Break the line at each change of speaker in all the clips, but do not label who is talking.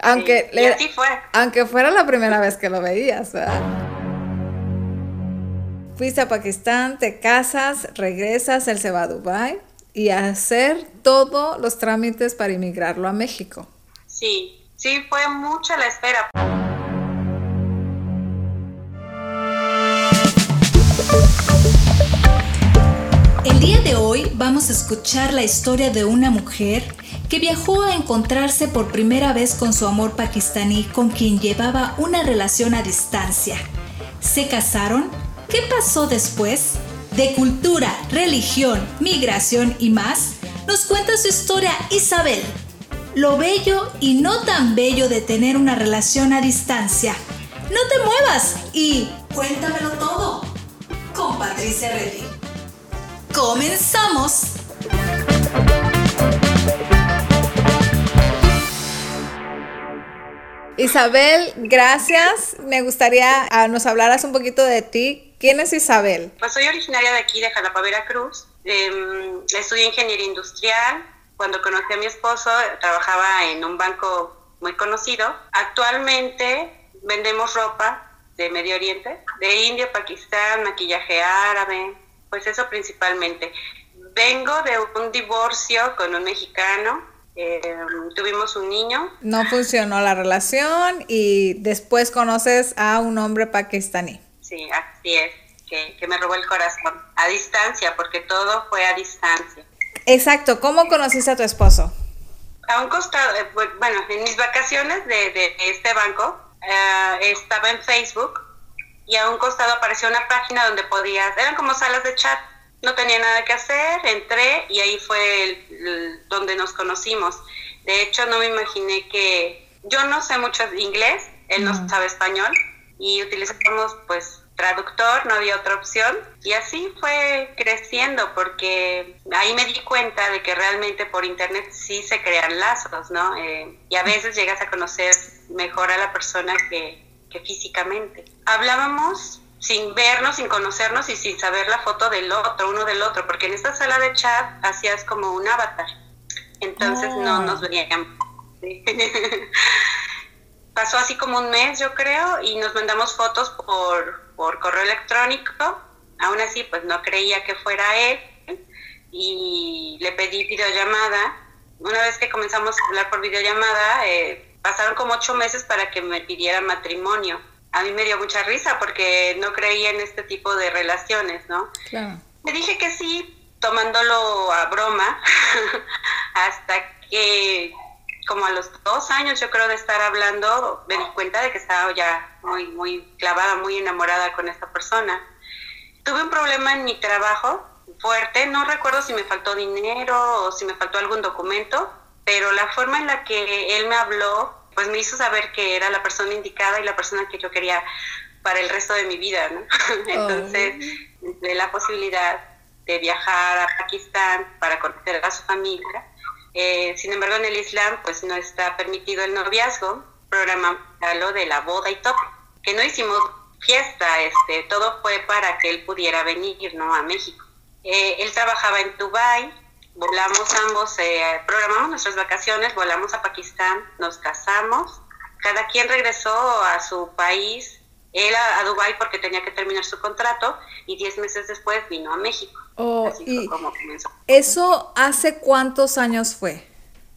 Aunque, aunque fuera la primera vez que lo veías, Fuiste a Pakistán, te casas, regresas, él se va a Dubai y a hacer todos los trámites para inmigrarlo a México.
Sí, sí, fue mucha la espera.
El día de hoy vamos a escuchar la historia de una mujer que viajó a encontrarse por primera vez con su amor pakistaní con quien llevaba una relación a distancia. ¿Se casaron? ¿Qué pasó después? De cultura, religión, migración y más, nos cuenta su historia Isabel. Lo bello y no tan bello de tener una relación a distancia. No te muevas y cuéntamelo todo con Patricia Reddy. ¡Comenzamos!
Isabel, gracias. Me gustaría que ah, nos hablaras un poquito de ti. ¿Quién es Isabel?
Pues soy originaria de aquí, de Jalapa, Veracruz. Eh, estudié ingeniería industrial. Cuando conocí a mi esposo, trabajaba en un banco muy conocido. Actualmente vendemos ropa de Medio Oriente, de India, Pakistán, maquillaje árabe, pues eso principalmente. Vengo de un divorcio con un mexicano, eh, tuvimos un niño.
No funcionó la relación y después conoces a un hombre pakistaní.
Sí, así es, que, que me robó el corazón, a distancia, porque todo fue a distancia.
Exacto, ¿cómo conociste a tu esposo?
A un costado, eh, bueno, en mis vacaciones de, de este banco, eh, estaba en Facebook y a un costado apareció una página donde podías, eran como salas de chat, no tenía nada que hacer, entré y ahí fue donde nos conocimos. De hecho, no me imaginé que yo no sé mucho inglés, él no sabe español y utilizamos pues traductor, no había otra opción. Y así fue creciendo porque ahí me di cuenta de que realmente por internet sí se crean lazos, ¿no? Eh, y a veces llegas a conocer mejor a la persona que, que físicamente. Hablábamos sin vernos, sin conocernos y sin saber la foto del otro, uno del otro, porque en esta sala de chat hacías como un avatar. Entonces no oh. nos veían. Pasó así como un mes, yo creo, y nos mandamos fotos por, por correo electrónico. Aún así, pues no creía que fuera él y le pedí videollamada. Una vez que comenzamos a hablar por videollamada, eh, pasaron como ocho meses para que me pidiera matrimonio. A mí me dio mucha risa porque no creía en este tipo de relaciones, ¿no? Claro. Me dije que sí, tomándolo a broma, hasta que como a los dos años yo creo de estar hablando, me di cuenta de que estaba ya muy, muy clavada, muy enamorada con esta persona. Tuve un problema en mi trabajo fuerte, no recuerdo si me faltó dinero o si me faltó algún documento, pero la forma en la que él me habló, pues me hizo saber que era la persona indicada y la persona que yo quería para el resto de mi vida, ¿no? Entonces, de la posibilidad de viajar a Pakistán para conocer a su familia. Eh, sin embargo, en el Islam, pues no está permitido el noviazgo, programa lo de la boda y todo, que no hicimos fiesta, este, todo fue para que él pudiera venir, ¿no? A México. Eh, él trabajaba en Dubai volamos ambos, eh, programamos nuestras vacaciones, volamos a Pakistán, nos casamos, cada quien regresó a su país, él a, Dubái porque tenía que terminar su contrato y diez meses después vino a México.
Oh, Así como comenzó. ¿Eso hace cuántos años fue?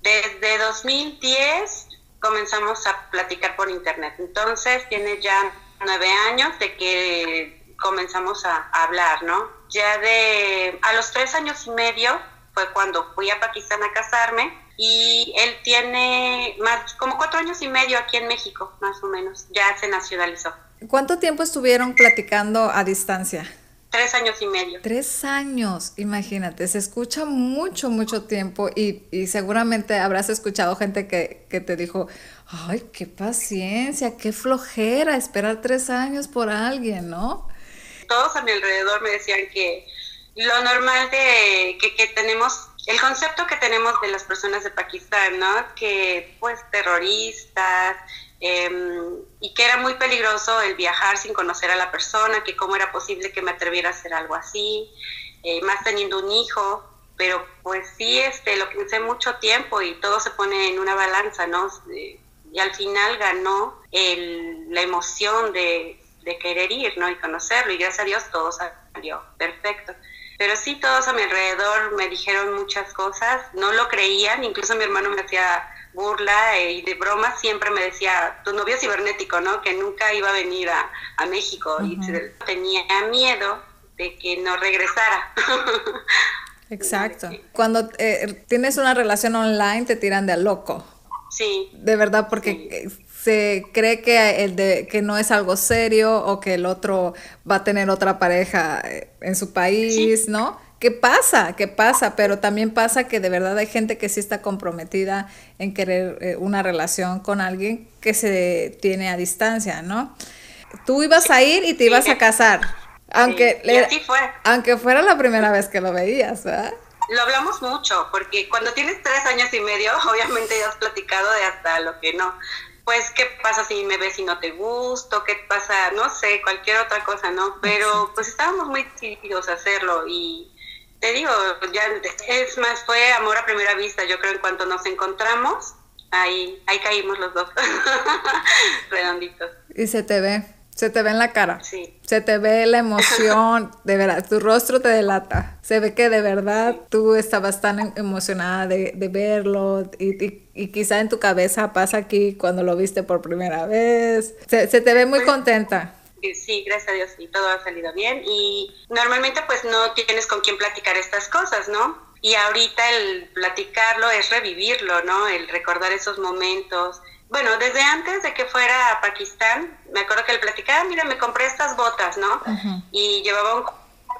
Desde 2010 comenzamos a platicar por internet, entonces tiene ya nueve años de que comenzamos a, a hablar, ¿no? Ya de a los tres años y medio fue cuando fui a Pakistán a casarme y él tiene más como cuatro años y medio aquí en México, más o menos, ya se nacionalizó.
¿Cuánto tiempo estuvieron platicando a distancia?
tres años y medio.
Tres años, imagínate, se escucha mucho, mucho tiempo y, y seguramente habrás escuchado gente que, que, te dijo, ay, qué paciencia, qué flojera esperar tres años por alguien, ¿no?
Todos a mi alrededor me decían que lo normal de que, que tenemos el concepto que tenemos de las personas de Pakistán, ¿no? Que pues terroristas, Em, y que era muy peligroso el viajar sin conocer a la persona, que cómo era posible que me atreviera a hacer algo así, eh, más teniendo un hijo, pero pues sí, este, lo pensé mucho tiempo y todo se pone en una balanza, ¿no? Y al final ganó el, la emoción de, de querer ir, ¿no? Y conocerlo, y gracias a Dios todo salió perfecto. Pero sí, todos a mi alrededor me dijeron muchas cosas, no lo creían, incluso mi hermano me hacía burla eh, y de broma siempre me decía, tu novio cibernético, ¿no? Que nunca iba a venir a, México y tenía miedo de que no regresara.
Exacto. Cuando eh, tienes una relación online te tiran de loco.
Sí.
De verdad, porque se cree que, el de, que no es algo serio o que el otro va a tener otra pareja eh, en su país, ¿no? ¿Qué pasa? ¿Qué pasa? Pero también pasa que de verdad hay gente que sí está comprometida en querer eh, una relación con alguien que se tiene a distancia, ¿no? Tú ibas a ir y te ibas a casar. Aunque,
fue.
aunque fuera la primera vez que lo veías, ¿verdad?
Lo hablamos mucho, porque cuando tienes tres años y medio, obviamente ya has platicado de hasta lo que no. Pues, ¿qué pasa si me ves y no te gusto? ¿Qué pasa? No sé, cualquier otra cosa, ¿no? Pero pues estábamos muy decididos a hacerlo y te digo, ya es más, fue amor a primera vista. Yo creo en cuanto nos encontramos, ahí, ahí caímos los dos, redonditos.
Y se te ve, se te ve en la cara.
Sí.
Se te ve la emoción, de verdad, tu rostro te delata. Se ve que de verdad tú estabas tan em, emocionada de, de verlo y, y, y, quizá en tu cabeza pasa aquí cuando lo viste por primera vez. Se, se te ve muy pues contenta
sí, gracias a Dios, y todo ha salido bien. Y normalmente pues no tienes con quién platicar estas cosas, ¿no? Y ahorita el platicarlo es revivirlo, ¿no? El recordar esos momentos. Bueno, desde antes de que fuera a Pakistán, me acuerdo que él platicaba, mira, me compré estas botas, ¿no? Y llevaba un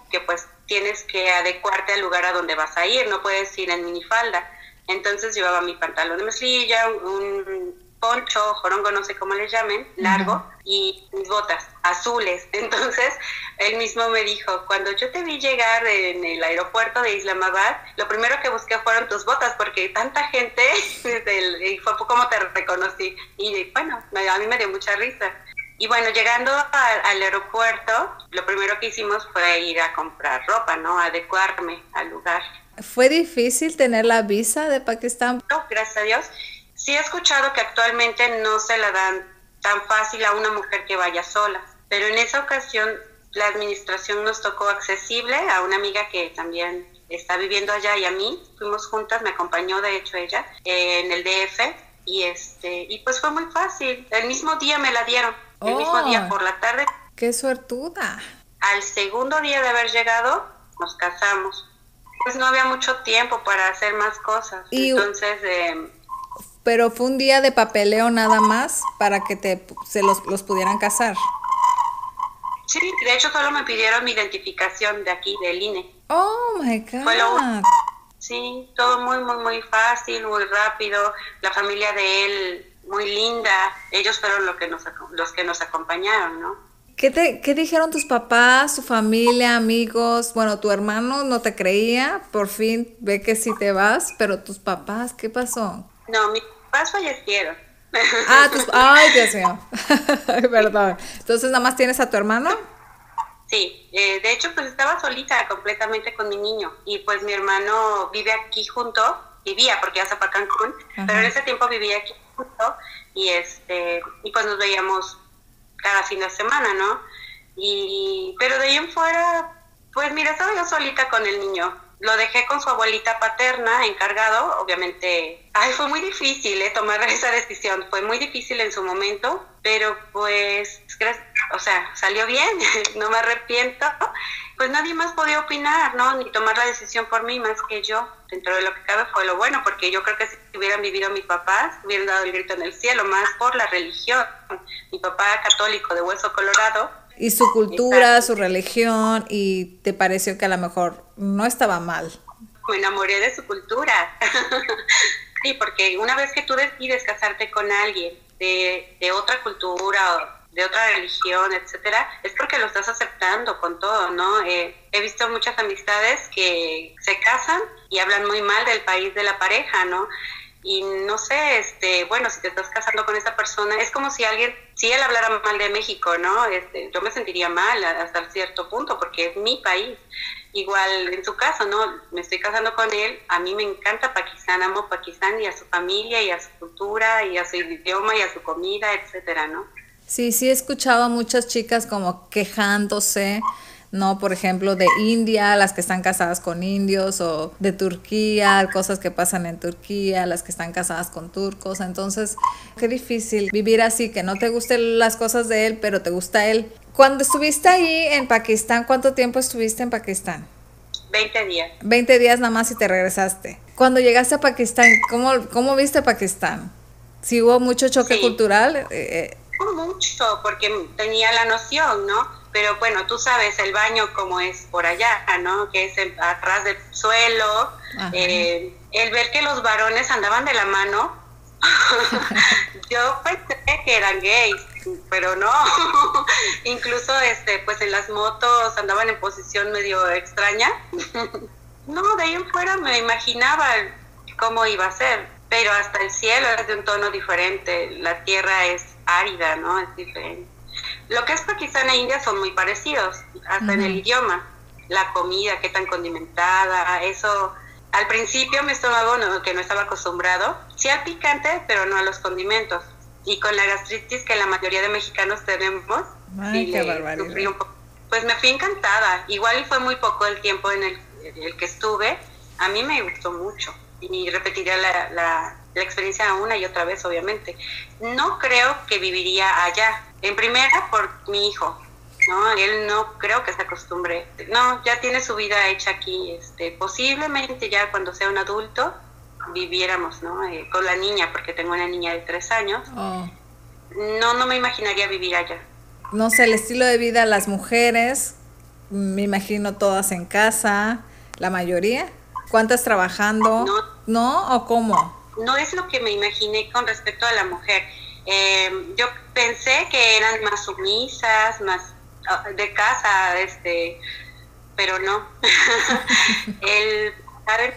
que pues tienes que adecuarte al lugar a donde vas a ir, no puedes ir en minifalda. Entonces llevaba mi pantalón de mezclilla, un poncho, jorongo, no sé cómo le llamen, largo, y mis botas azules. Entonces, él mismo me dijo, cuando yo te vi llegar en el aeropuerto de Islamabad, lo primero que busqué fueron tus botas, porque tanta gente, y fue como te reconocí. Y bueno, a mí me dio mucha risa. Y bueno, llegando al, aeropuerto, lo primero que hicimos fue ir a comprar ropa, ¿no? Adecuarme al lugar.
¿Fue difícil tener la visa de Pakistán?
No, gracias a Dios. Sí he escuchado que actualmente no se la dan tan fácil a una mujer que vaya sola, pero en esa ocasión la administración nos tocó accesible a una amiga que también está viviendo allá y a mí, fuimos juntas, me acompañó de hecho ella en el DF y este y pues fue muy fácil, el mismo día me la dieron, el mismo día oh. por la tarde.
Qué suertuda.
Al segundo día de haber llegado nos casamos. Pues no había mucho tiempo para hacer más cosas. Entonces, eh,
pero fue un día de papeleo nada más para que te, se los, los pudieran casar.
Sí, de hecho solo me pidieron mi identificación de aquí, del INE.
Oh, my God.
sí, todo muy, muy, muy fácil, muy rápido. La familia de él, muy linda. Ellos fueron lo que nos, los que nos acompañaron, ¿no?
¿Qué, te, ¿Qué dijeron tus papás, su familia, amigos? Bueno, tu hermano no te creía, por fin ve que sí te vas, pero tus papás, ¿qué pasó?
No, mis papás fallecieron.
Ah, tus, ay, Dios mío. Perdón. Entonces, ¿nada más tienes a tu hermano?
Sí, eh, de hecho, pues estaba solita completamente con mi niño. Y pues mi hermano vive aquí junto, vivía porque ya se fue a Cancún, pero en ese tiempo vivía aquí junto. Y, este, y pues nos veíamos cada fin de semana, ¿no? Y, pero de ahí en fuera, pues mira, estaba yo solita con el niño lo dejé con su abuelita paterna encargado, obviamente, ay, fue muy difícil ¿eh? tomar esa decisión, fue muy difícil en su momento, pero pues o sea, salió bien, no me arrepiento, pues nadie más podía opinar, ¿no? Ni tomar la decisión por mí más que yo. Dentro de lo que cabe fue lo bueno, porque yo creo que si hubieran vivido mis papás, hubieran dado el grito en el cielo, más por la religión. Mi papá católico de hueso colorado.
Y su cultura, su religión, y te pareció que a lo mejor no estaba mal.
Me enamoré de su cultura. sí, porque una vez que tú decides casarte con alguien de, de otra cultura de otra religión, etcétera, es porque lo estás aceptando con todo, ¿no? Eh, he visto muchas amistades que se casan y hablan muy mal del país de la pareja, ¿no? Y no sé, este, bueno, si te estás casando con esa persona, es como si alguien, si él hablara mal de México, ¿no? Este, yo me sentiría mal hasta cierto punto porque es mi país. Igual en su caso, ¿no? Me estoy casando con él, a mí me encanta Pakistán, amo Pakistán y a su familia y a su cultura y a su idioma y a su comida, etcétera, ¿no?
Sí, sí he escuchado a muchas chicas como quejándose, ¿no? Por ejemplo, de India, las que están casadas con indios, o de Turquía, cosas que pasan en Turquía, las que están casadas con turcos. Entonces, qué difícil vivir así, que no te gusten las cosas de él, pero te gusta él. Cuando estuviste ahí en Pakistán, ¿cuánto tiempo estuviste en Pakistán?
20 días.
20 días nada más y te regresaste. Cuando llegaste a Pakistán, ¿cómo, cómo viste Pakistán? Si hubo mucho choque cultural, eh, eh
mucho porque tenía la noción, ¿no? Pero bueno, tú sabes el baño como es por allá, ¿no? Que es atrás del suelo. Eh, el ver que los varones andaban de la mano, yo pensé que eran gays, pero no. Incluso, este, pues en las motos andaban en posición medio extraña. no, de ahí en fuera me imaginaba cómo iba a ser, pero hasta el cielo es de un tono diferente. La tierra es árida, ¿no? Es diferente. Lo que es Pakistán e India son muy parecidos, hasta en el idioma, la comida, qué tan condimentada, eso. Al principio mi estómago, no, que no estaba acostumbrado, sí al picante, pero no a los condimentos. Y con la gastritis que la mayoría de mexicanos tenemos,
Ay, qué
Pues me fui encantada. Igual fue muy poco el tiempo en el, el que estuve. A mí me gustó mucho y repetiría la, la, la experiencia una y otra vez, obviamente. No creo que viviría allá. En primera, por mi hijo. ¿no? Él no creo que se acostumbre. No, ya tiene su vida hecha aquí. Este, posiblemente ya cuando sea un adulto viviéramos, ¿no? Eh, con la niña, porque tengo una niña de tres años. Oh. No, no me imaginaría vivir allá.
No sé, el estilo de vida, las mujeres, me imagino todas en casa, la mayoría. ¿Cuántas trabajando?
No.
¿No? ¿O cómo?
No es lo que me imaginé con respecto a la mujer. Eh, yo pensé que eran más sumisas, más ah, de casa, este, pero no. el padre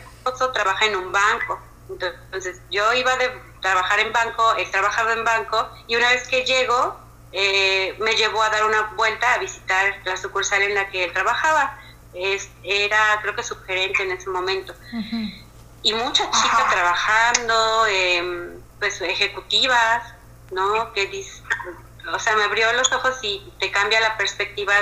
trabaja en un banco, entonces yo iba de trabajar en banco, él trabajaba en banco y una vez que llego eh, me llevó a dar una vuelta a visitar la sucursal en la que él trabajaba. Es, era creo que su gerente en ese momento y muchas chicas trabajando, eh, pues ejecutivas, ¿no? Que o sea, me abrió los ojos y te cambia la perspectiva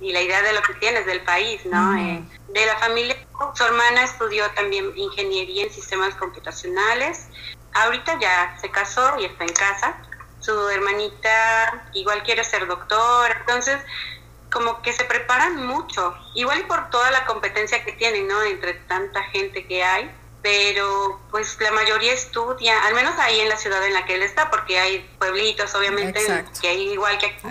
y la idea de lo que tienes del país, ¿no? Eh, de la familia, su hermana estudió también ingeniería en sistemas computacionales. Ahorita ya se casó y está en casa. Su hermanita igual quiere ser doctora, entonces como que se preparan mucho, igual por toda la competencia que tienen, ¿no? Entre tanta gente que hay pero pues la mayoría estudia, al menos ahí en la ciudad en la que él está, porque hay pueblitos obviamente que igual que aquí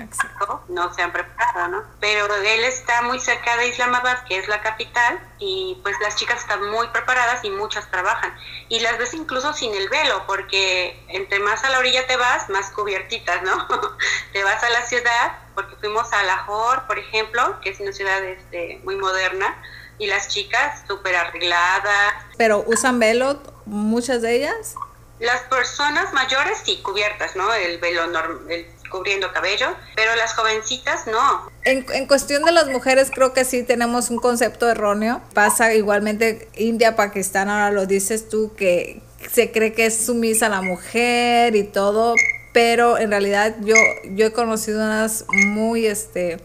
no se han preparado, ¿no? Pero él está muy cerca de Islamabad, que es la capital, y pues las chicas están muy preparadas y muchas trabajan. Y las ves incluso sin el velo, porque entre más a la orilla te vas, más cubiertitas, ¿no? te vas a la ciudad, porque fuimos a Lahore, por ejemplo, que es una ciudad este, muy moderna, y las chicas súper arregladas.
¿Pero usan velo muchas de ellas?
Las personas mayores sí, cubiertas, ¿no? El velo el, cubriendo cabello, pero las jovencitas no.
En, en, cuestión de las mujeres creo que sí tenemos un concepto erróneo. Pasa igualmente India, Pakistán, ahora lo dices tú, que se cree que es sumisa la mujer y todo, pero en realidad yo, yo he conocido unas muy, este,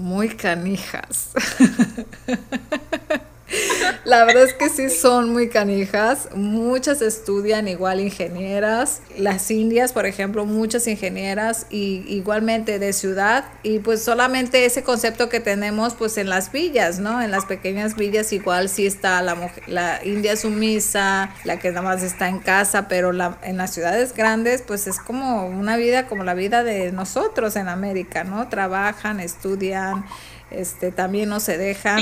muy canijas. La verdad es que sí son muy canijas. Muchas estudian igual ingenieras. Las indias, por ejemplo, muchas ingenieras y igualmente de ciudad. Y pues solamente ese concepto que tenemos pues en las villas, ¿no? En las pequeñas villas igual sí está la, mujer, la india sumisa, la que nada más está en casa, pero la, en las ciudades grandes pues es como una vida como la vida de nosotros en América, ¿no? Trabajan, estudian este, también no se dejan.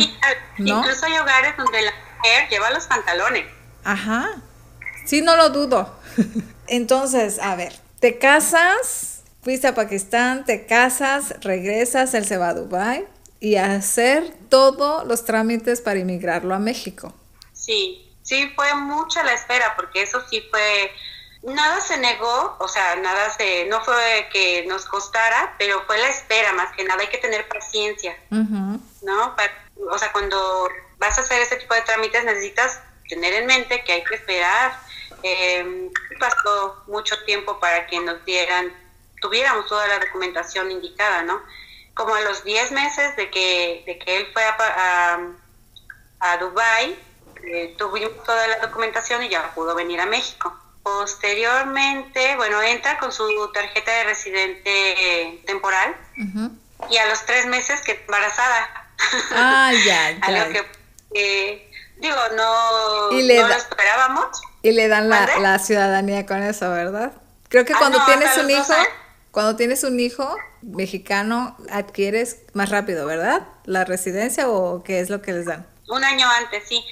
Incluso hay hogares donde la mujer lleva los pantalones.
Ajá, sí, no lo dudo. Entonces, a ver, te casas, fuiste a Pakistán, te casas, regresas, él se va a Dubai y a hacer todos los trámites para inmigrarlo a México.
Sí, sí, fue mucha la espera, porque eso sí fue Nada se negó, o sea, nada se, no fue que nos costara, pero fue la espera más que nada, hay que tener paciencia, ¿no? o sea, cuando vas a hacer este tipo de trámites necesitas tener en mente que hay que esperar. Eh, pasó mucho tiempo para que nos dieran, tuviéramos toda la documentación indicada, ¿no? Como a los 10 meses de que, de que él fue a, a, a Dubái, eh, tuvimos toda la documentación y ya pudo venir a México. Posteriormente, bueno, entra con su tarjeta de residente temporal y a los tres meses que embarazada.
Ah, ya, ya.
que, digo, no, lo esperábamos.
Y le dan la, ciudadanía con eso, ¿verdad? Creo que ah, cuando tienes un hijo, cuando tienes un hijo mexicano, adquieres más rápido, ¿verdad? La residencia o qué es lo que les dan.
Un año antes, sí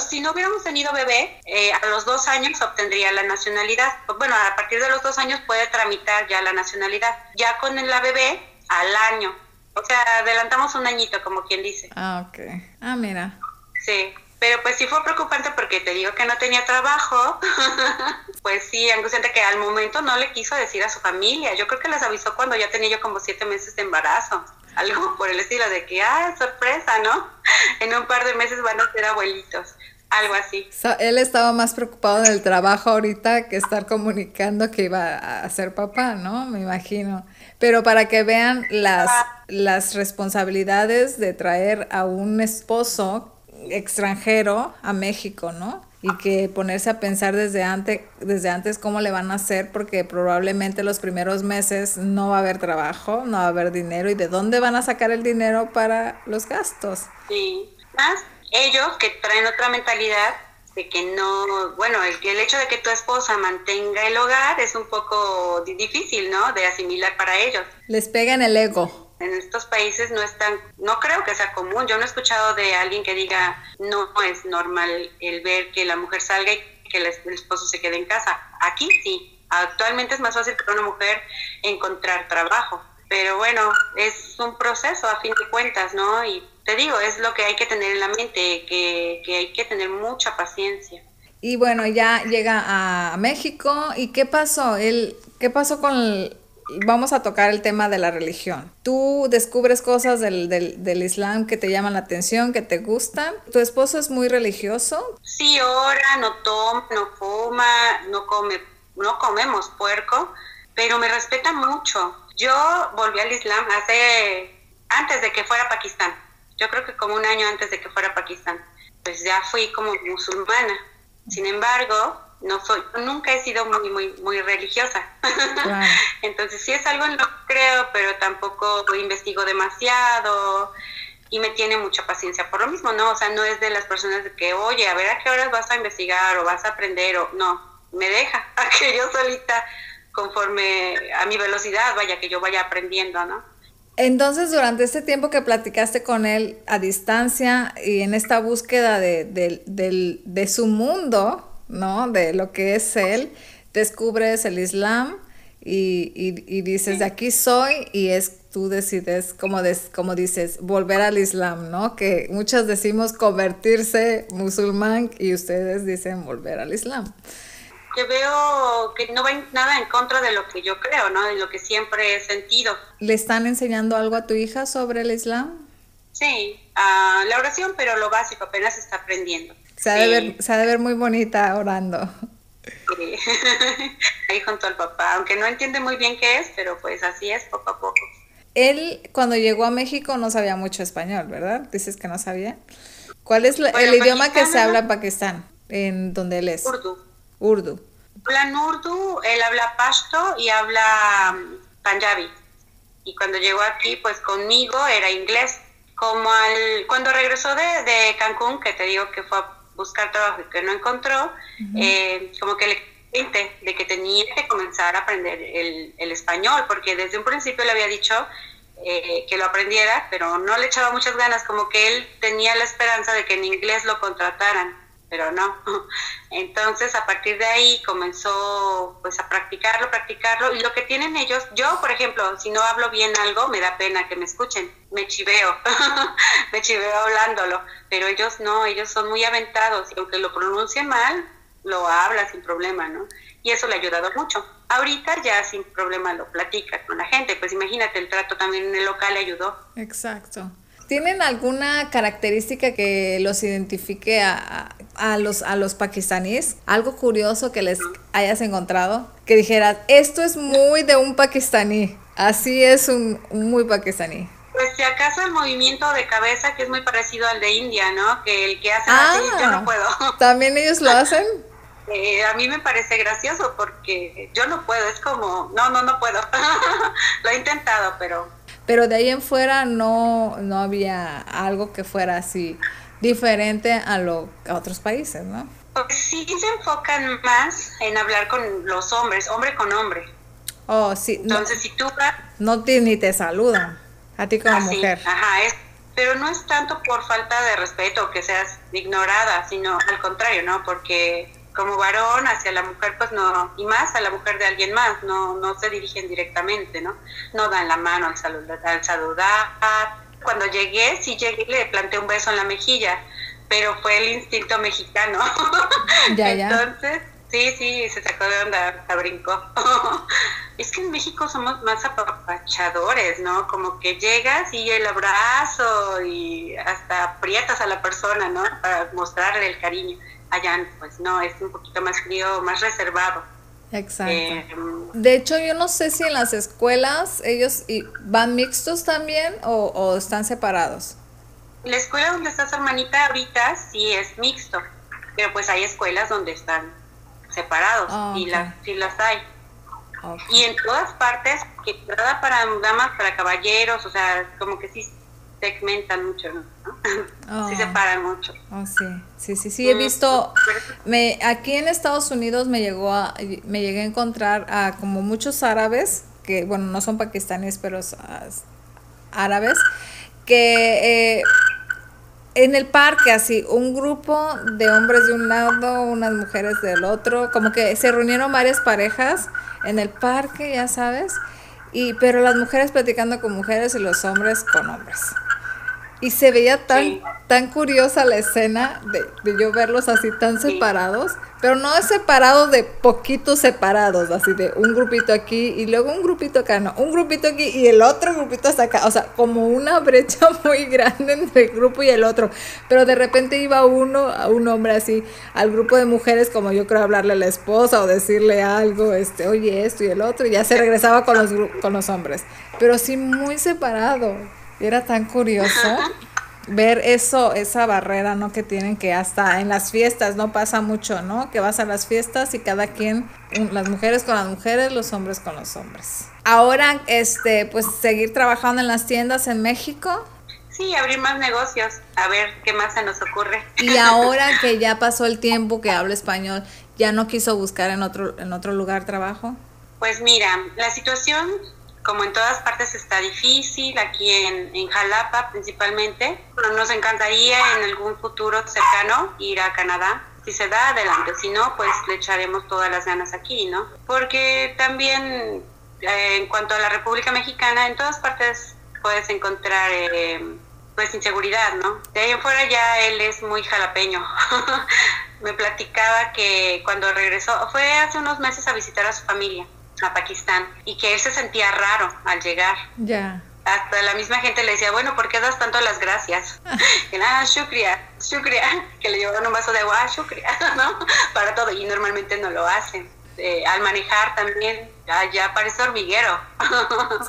si no hubiéramos tenido bebé, eh, a los dos años obtendría la nacionalidad. Bueno, a partir de los dos años puede tramitar ya la nacionalidad. Ya con la bebé, al año. O sea, adelantamos un añito, como quien dice.
Ah, ok. Ah, mira.
Sí, pero pues sí fue preocupante porque te digo que no tenía trabajo. pues sí, angustiante que al momento no le quiso decir a su familia. Yo creo que les avisó cuando ya tenía yo como siete meses de embarazo algo por el estilo de que, ah, sorpresa, ¿no? En un par de meses van a ser abuelitos, algo así.
él estaba más preocupado del trabajo ahorita que estar comunicando que iba a ser papá, ¿no? Me imagino. Pero para que vean las, las responsabilidades de traer a un esposo extranjero a México, ¿no? Y que ponerse a pensar desde antes, desde antes cómo le van a hacer, porque probablemente los primeros meses no va a haber trabajo, no va a haber dinero y de dónde van a sacar el dinero para los gastos.
Sí, más ellos que traen otra mentalidad de que no, bueno, el, el hecho de que tu esposa mantenga el hogar es un poco difícil, ¿no? De asimilar para ellos.
Les pega en el ego
en estos países no es tan, no creo que sea común. Yo no he escuchado de alguien que diga no es normal el ver que la mujer salga y que el esposo se quede en casa. Aquí sí. Actualmente es más fácil para una mujer encontrar trabajo. Pero bueno, es un proceso a fin de cuentas, ¿no? Y te digo, es lo que hay que tener en la mente, que, que hay que tener mucha paciencia.
Y bueno, ya llega a México. ¿Y qué pasó? ¿El, ¿Qué pasó con vamos a tocar el tema de la religión. Tú descubres cosas del, del, Islam que te llaman la atención, que te gustan. ¿Tu esposo es muy religioso?
Sí, ora, no toma, no fuma, no come, no comemos puerco, pero me respeta mucho. Yo volví al Islam hace, antes de que fuera Pakistán. Yo creo que como un año antes de que fuera Pakistán. Pues ya fui como musulmana. Sin embargo, no soy, nunca he sido muy, muy, muy religiosa. Entonces sí es algo en lo que creo, pero tampoco investigo demasiado y me tiene mucha paciencia por lo mismo, ¿no? O sea, no es de las personas de que, oye, a ver a qué horas vas a investigar o vas a aprender o no, me deja a que yo solita, conforme a mi velocidad, vaya, que yo vaya aprendiendo, ¿no?
Entonces, durante este tiempo que platicaste con él a distancia y en esta búsqueda de, de, de su mundo, ¿no? De lo que es él, descubres el Islam y, y, dices, de aquí soy y es tú decides, como, des, como dices, volver al Islam, ¿no? Que muchas decimos convertirse musulmán y ustedes dicen volver al Islam.
Yo veo que no va nada en contra de lo que yo creo, ¿no? De lo que siempre he sentido.
¿Le están enseñando algo a tu hija sobre el Islam?
Sí, la oración, pero lo básico, apenas está aprendiendo.
Se ha, de ver, se ha de ver muy bonita orando.
Sí. Ahí junto al papá, aunque no entiende muy bien qué es, pero pues así es, poco a poco.
Él cuando llegó a México no sabía mucho español, ¿verdad? Dices que no sabía. ¿Cuál es el idioma que se habla en Pakistán, en donde él es?
Urdu.
Urdu.
Hablan urdu, él habla pashto y habla mm, panjabi. Y cuando llegó aquí, pues conmigo era inglés. Como al, cuando regresó de, de Cancún, que te digo que fue a buscar trabajo y que no encontró, eh, como que le de que tenía que comenzar a aprender el, el español, porque desde un principio le había dicho eh, que lo aprendiera, pero no le echaba muchas ganas, como que él tenía la esperanza de que en inglés lo contrataran, pero no. Entonces a partir de ahí comenzó pues a practicarlo, practicarlo, y lo que tienen ellos, yo por ejemplo, si no hablo bien algo, me da pena que me escuchen, me chiveo, me chiveo hablándolo, pero ellos no, ellos son muy aventados, y aunque lo pronuncie mal, lo habla sin problema, ¿no? Y eso le ha ayudado mucho. Ahorita ya sin problema lo platica con la gente, pues imagínate, el trato también en el local le ayudó.
Exacto. ¿Tienen alguna característica que los identifique a, a, los, a los pakistaníes? ¿Algo curioso que les hayas encontrado? Que dijeras, esto es muy de un pakistaní, así es un, muy pakistaní.
Pues si acaso el movimiento de cabeza que es muy parecido al de India, ¿no? Que el que hace así, yo no ah, puedo.
¿También ellos lo hacen?
Eh, a mí me parece gracioso porque yo no puedo, es como, no, no, no puedo. lo he intentado, pero...
Pero de ahí en fuera no, no había algo que fuera así diferente a, lo, a otros países, ¿no?
Sí se enfocan más en hablar con los hombres, hombre con hombre.
Oh, sí.
Entonces, si tú vas...
No te, ni te saludan, a ti como mujer.
Ajá, es, pero no es tanto por falta de respeto que seas ignorada, sino al contrario, ¿no? Porque como varón hacia la mujer, pues no, y más a la mujer de alguien más, no, no se dirigen directamente, ¿no? No dan la mano al saludar. Al saludar. Cuando llegué, sí llegué y le planté un beso en la mejilla, pero fue el instinto mexicano. Ya, ya. Entonces, sí, sí, se sacó de onda, se brincó. es que en México somos más apapachadores, ¿no? Como que llegas y el abrazo y hasta aprietas a la persona, ¿no? Para mostrarle el cariño allá pues no, es un poquito más frío, más reservado.
Exacto. Eh, de hecho, yo no sé si en las escuelas ellos van mixtos también o, están separados.
La escuela donde estás, hermanita, ahorita sí es mixto, pero pues hay escuelas donde están separados ah, y las, sí las hay. Y en todas partes, que nada para damas, para caballeros, o sea, como que sí segmentan mucho, ¿no? Oh. Sí separan mucho.
Oh, sí, sí, sí, sí, he visto, me, aquí en Estados Unidos me llegó a, me llegué a encontrar a como muchos árabes, que bueno, no son pakistaníes, pero árabes, que eh, en el parque así, un grupo de hombres de un lado, unas mujeres del otro, como que se reunieron varias parejas en el parque, ya sabes, y pero las mujeres platicando con mujeres y los hombres con hombres. Y se veía tan, tan curiosa la escena de, de, yo verlos así tan separados, pero no es separado de poquitos separados, así de un grupito aquí y luego un grupito acá, no, un grupito aquí y el otro grupito hasta acá, o sea, como una brecha muy grande entre el grupo y el otro, pero de repente iba uno, a un hombre así, al grupo de mujeres, como yo creo hablarle a la esposa o decirle algo, este, oye, esto y el otro, y ya se regresaba con los, con los hombres, pero sí muy separado. Era tan curioso ver eso, esa barrera, ¿no? Que tienen que hasta en las fiestas, ¿no? Pasa mucho, ¿no? Que vas a las fiestas y cada quien, las mujeres con las mujeres, los hombres con los hombres. Ahora, este, pues seguir trabajando en las tiendas en México.
Sí, abrir más negocios, a ver qué más se nos ocurre.
Y ahora que ya pasó el tiempo que habla español, ¿ya no quiso buscar en otro, en otro lugar trabajo?
Pues mira, la situación como en todas partes está difícil, aquí en, Jalapa principalmente. nos encantaría en algún futuro cercano ir a Canadá. Si se da, adelante. Si no, pues le echaremos todas las ganas aquí, ¿no? Porque también eh, en cuanto a la República Mexicana, en todas partes puedes encontrar eh, pues inseguridad, ¿no? De ahí en fuera ya él es muy jalapeño. Me platicaba que cuando regresó, fue hace unos meses a visitar a su familia a Pakistán y que él se sentía raro al llegar.
Ya.
Hasta la misma gente le decía, bueno, ¿por qué das tanto las gracias? que ah, shukria, shukria, que le llevaban un vaso de agua, ah, shukria, ¿no? Para todo, y normalmente no lo hacen. eh, al manejar también ya, ya parece hormiguero.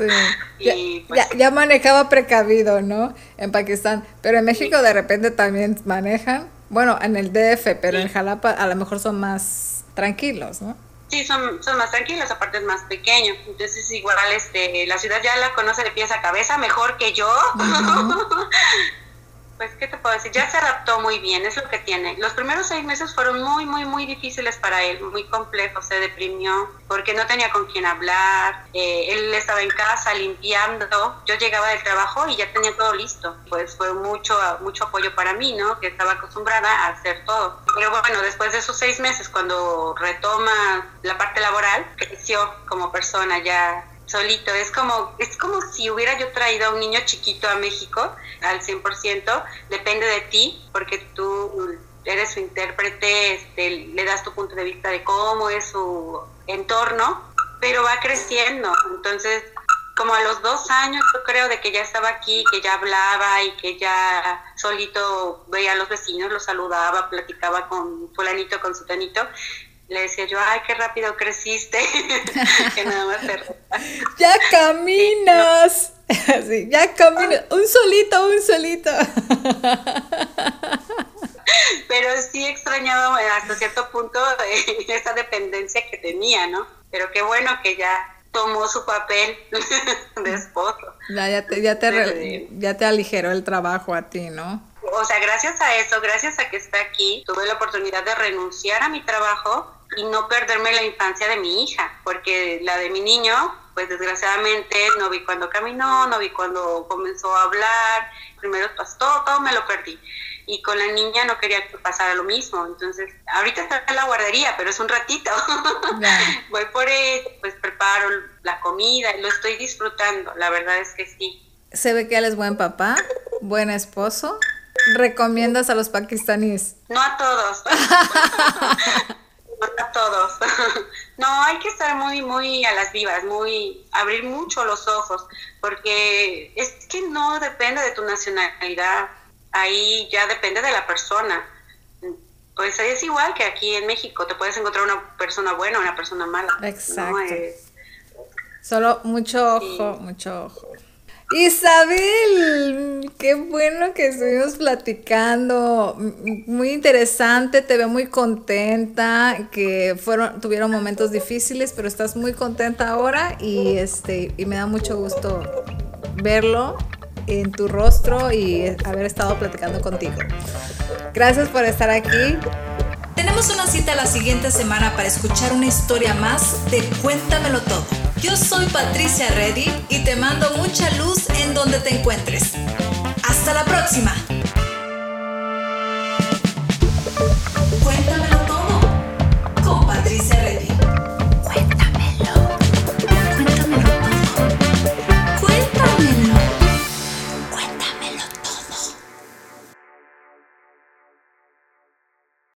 Sí. Pues ya, manejaba precavido, ¿no? En Pakistán. Pero en México de repente también manejan. Bueno, en el DF, pero en Jalapa a lo mejor son más tranquilos, ¿no?
Sí, son, son más tranquilos, aparte es más pequeño. Entonces, igual este, la ciudad ya la conoce de pies a cabeza mejor que yo. pues, ¿qué te puedo decir? Ya se adaptó muy bien, es lo que tiene. Los primeros seis meses fueron muy, muy, muy difíciles para él, muy complejos, se deprimió porque no tenía con quién hablar, eh, él estaba en casa limpiando, yo llegaba del trabajo y ya tenía todo listo. Pues fue mucho, mucho apoyo para mí, ¿no? Que estaba acostumbrada a hacer todo. Pero bueno, después de esos seis meses, cuando retoma la parte laboral, creció como persona ya solito. Es como, es como si hubiera yo traído a un niño chiquito a México al 100%, depende de ti, porque tú eres su intérprete, este, le das tu punto de vista de cómo es su entorno, pero va creciendo. Entonces, como a los dos años, yo creo, de que ya estaba aquí, que ya hablaba y que ya solito veía a los vecinos, los saludaba, platicaba con fulanito, con sutanito, le decía yo, ay, qué rápido creciste, que nada más te
Ya caminas, sí, ya caminas, un solito, un solito.
Pero sí extrañaba hasta cierto punto eh, esa dependencia que tenía, ¿no? Pero qué bueno que ya tomó su papel de esposo.
Ya, ya, te, ya, te, ya te aligeró el trabajo a ti, ¿no?
O sea, gracias a eso, gracias a que está aquí, tuve la oportunidad de renunciar a mi trabajo y no perderme la infancia de mi hija, porque la de mi niño, pues desgraciadamente no vi cuando caminó, no vi cuando comenzó a hablar, primero pues todo, todo me lo perdí. Y con la niña no quería que pasara lo mismo, entonces ahorita está en la guardería, pero es un ratito. Voy por él, pues preparo la comida, lo estoy disfrutando, la verdad es que sí.
Se ve que él es buen papá, buen esposo. ¿Recomiendas a los pakistaníes?
No a todos. a todos. no, hay que estar muy, muy a las vivas, muy, abrir mucho los ojos, porque es que no depende de tu nacionalidad, ahí ya depende de la persona. Pues es igual que aquí en México, te puedes encontrar una persona buena o una persona mala.
Exacto. Solo mucho ojo, mucho ojo. Isabel, qué bueno que estuvimos platicando, muy interesante, te veo muy contenta, que fueron, tuvieron momentos difíciles, pero estás muy contenta ahora y este, y me da mucho gusto verlo en tu rostro y haber estado platicando contigo. Gracias por estar aquí.
Tenemos una cita la siguiente semana para escuchar una historia más de Cuéntamelo todo. Yo soy Patricia Reddy y te mando mucha luz en donde te encuentres. La próxima!